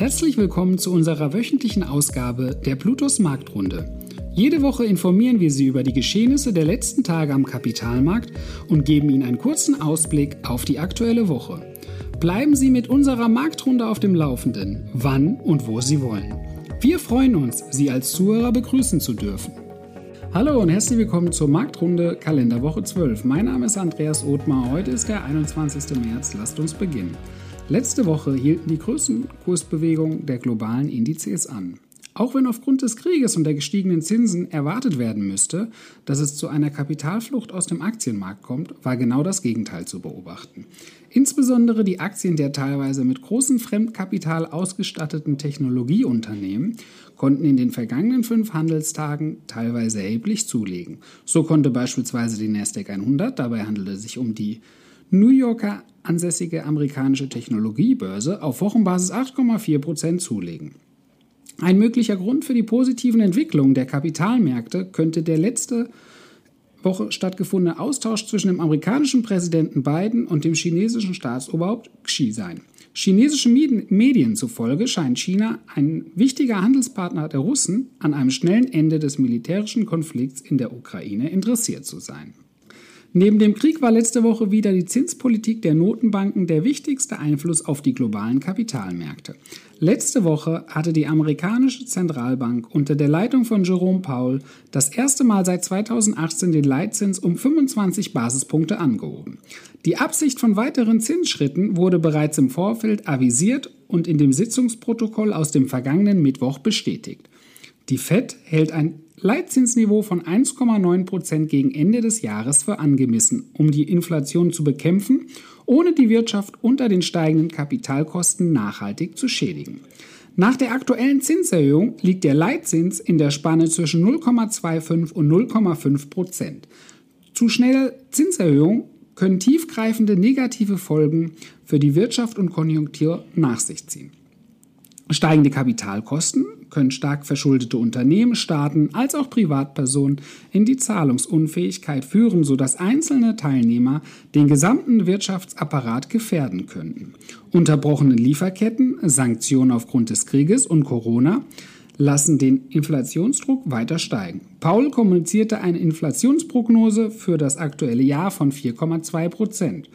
Herzlich willkommen zu unserer wöchentlichen Ausgabe der Plutos Marktrunde. Jede Woche informieren wir Sie über die Geschehnisse der letzten Tage am Kapitalmarkt und geben Ihnen einen kurzen Ausblick auf die aktuelle Woche. Bleiben Sie mit unserer Marktrunde auf dem Laufenden, wann und wo Sie wollen. Wir freuen uns, Sie als Zuhörer begrüßen zu dürfen. Hallo und herzlich willkommen zur Marktrunde Kalenderwoche 12. Mein Name ist Andreas Othmar. Heute ist der 21. März. Lasst uns beginnen. Letzte Woche hielten die größten Kursbewegungen der globalen Indizes an. Auch wenn aufgrund des Krieges und der gestiegenen Zinsen erwartet werden müsste, dass es zu einer Kapitalflucht aus dem Aktienmarkt kommt, war genau das Gegenteil zu beobachten. Insbesondere die Aktien der teilweise mit großem Fremdkapital ausgestatteten Technologieunternehmen konnten in den vergangenen fünf Handelstagen teilweise erheblich zulegen. So konnte beispielsweise die Nasdaq 100, dabei handelte es sich um die New Yorker ansässige amerikanische Technologiebörse, auf Wochenbasis 8,4% zulegen. Ein möglicher Grund für die positiven Entwicklungen der Kapitalmärkte könnte der letzte Woche stattgefundene Austausch zwischen dem amerikanischen Präsidenten Biden und dem chinesischen Staatsoberhaupt Xi sein. Chinesischen Medien zufolge scheint China, ein wichtiger Handelspartner der Russen, an einem schnellen Ende des militärischen Konflikts in der Ukraine interessiert zu sein. Neben dem Krieg war letzte Woche wieder die Zinspolitik der Notenbanken der wichtigste Einfluss auf die globalen Kapitalmärkte. Letzte Woche hatte die amerikanische Zentralbank unter der Leitung von Jerome Powell das erste Mal seit 2018 den Leitzins um 25 Basispunkte angehoben. Die Absicht von weiteren Zinsschritten wurde bereits im Vorfeld avisiert und in dem Sitzungsprotokoll aus dem vergangenen Mittwoch bestätigt. Die Fed hält ein Leitzinsniveau von 1,9 Prozent gegen Ende des Jahres für angemessen, um die Inflation zu bekämpfen, ohne die Wirtschaft unter den steigenden Kapitalkosten nachhaltig zu schädigen. Nach der aktuellen Zinserhöhung liegt der Leitzins in der Spanne zwischen 0,25 und 0,5 Prozent. Zu schnelle Zinserhöhungen können tiefgreifende negative Folgen für die Wirtschaft und Konjunktur nach sich ziehen. Steigende Kapitalkosten können stark verschuldete Unternehmen, Staaten als auch Privatpersonen in die Zahlungsunfähigkeit führen, sodass einzelne Teilnehmer den gesamten Wirtschaftsapparat gefährden könnten. Unterbrochene Lieferketten, Sanktionen aufgrund des Krieges und Corona lassen den Inflationsdruck weiter steigen. Paul kommunizierte eine Inflationsprognose für das aktuelle Jahr von 4,2 Prozent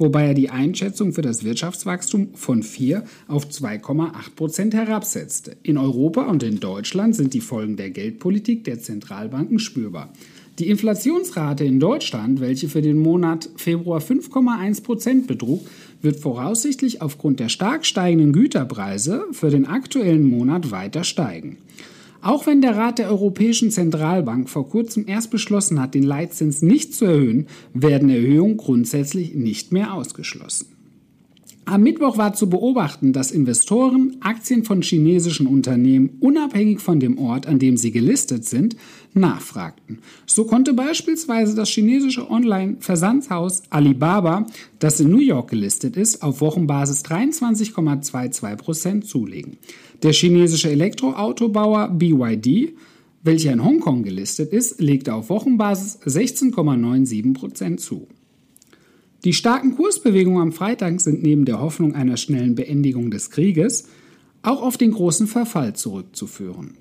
wobei er die Einschätzung für das Wirtschaftswachstum von 4 auf 2,8 Prozent herabsetzte. In Europa und in Deutschland sind die Folgen der Geldpolitik der Zentralbanken spürbar. Die Inflationsrate in Deutschland, welche für den Monat Februar 5,1 Prozent betrug, wird voraussichtlich aufgrund der stark steigenden Güterpreise für den aktuellen Monat weiter steigen. Auch wenn der Rat der Europäischen Zentralbank vor kurzem erst beschlossen hat, den Leitzins nicht zu erhöhen, werden Erhöhungen grundsätzlich nicht mehr ausgeschlossen. Am Mittwoch war zu beobachten, dass Investoren Aktien von chinesischen Unternehmen unabhängig von dem Ort, an dem sie gelistet sind, nachfragten. So konnte beispielsweise das chinesische Online-Versandshaus Alibaba, das in New York gelistet ist, auf Wochenbasis 23,22 Prozent zulegen. Der chinesische Elektroautobauer BYD welcher in Hongkong gelistet ist, legte auf Wochenbasis 16,97 Prozent zu. Die starken Kursbewegungen am Freitag sind neben der Hoffnung einer schnellen Beendigung des Krieges auch auf den großen Verfall zurückzuführen.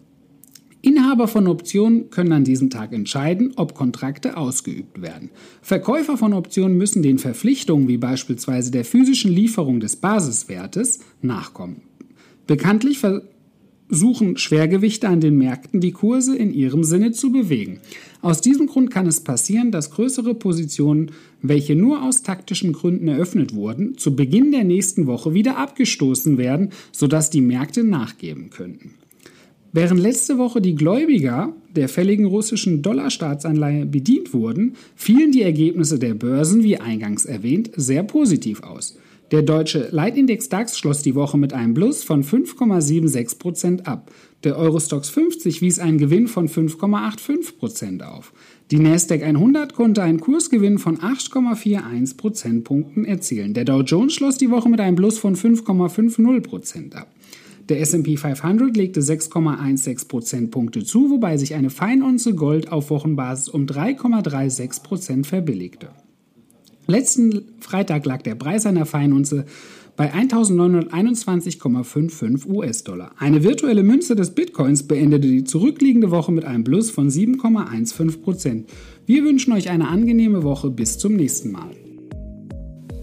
Inhaber von Optionen können an diesem Tag entscheiden, ob Kontrakte ausgeübt werden. Verkäufer von Optionen müssen den Verpflichtungen wie beispielsweise der physischen Lieferung des Basiswertes nachkommen. Bekanntlich suchen Schwergewichte an den Märkten die Kurse in ihrem Sinne zu bewegen. Aus diesem Grund kann es passieren, dass größere Positionen, welche nur aus taktischen Gründen eröffnet wurden, zu Beginn der nächsten Woche wieder abgestoßen werden, sodass die Märkte nachgeben könnten. Während letzte Woche die Gläubiger der fälligen russischen Dollarstaatsanleihe bedient wurden, fielen die Ergebnisse der Börsen, wie eingangs erwähnt, sehr positiv aus. Der deutsche Leitindex DAX schloss die Woche mit einem Plus von 5,76 Prozent ab. Der Eurostox 50 wies einen Gewinn von 5,85 Prozent auf. Die Nasdaq 100 konnte einen Kursgewinn von 8,41 Prozentpunkten erzielen. Der Dow Jones schloss die Woche mit einem Plus von 5,50 Prozent ab. Der S&P 500 legte 6,16 Prozentpunkte zu, wobei sich eine Feinunze Gold auf Wochenbasis um 3,36 Prozent verbilligte. Letzten Freitag lag der Preis einer Feinunze bei 1921,55 US-Dollar. Eine virtuelle Münze des Bitcoins beendete die zurückliegende Woche mit einem Plus von 7,15 Prozent. Wir wünschen euch eine angenehme Woche. Bis zum nächsten Mal.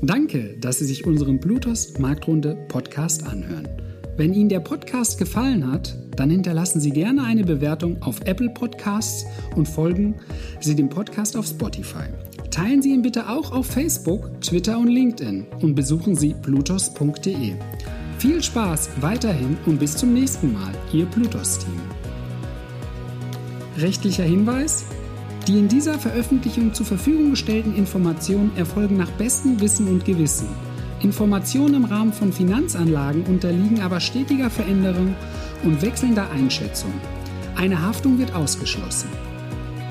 Danke, dass Sie sich unseren Bluetooth Marktrunde Podcast anhören. Wenn Ihnen der Podcast gefallen hat, dann hinterlassen Sie gerne eine Bewertung auf Apple Podcasts und folgen Sie dem Podcast auf Spotify. Teilen Sie ihn bitte auch auf Facebook, Twitter und LinkedIn und besuchen Sie plutos.de. Viel Spaß weiterhin und bis zum nächsten Mal, Ihr Plutos-Team. Rechtlicher Hinweis? Die in dieser Veröffentlichung zur Verfügung gestellten Informationen erfolgen nach bestem Wissen und Gewissen. Informationen im Rahmen von Finanzanlagen unterliegen aber stetiger Veränderung und wechselnder Einschätzung. Eine Haftung wird ausgeschlossen.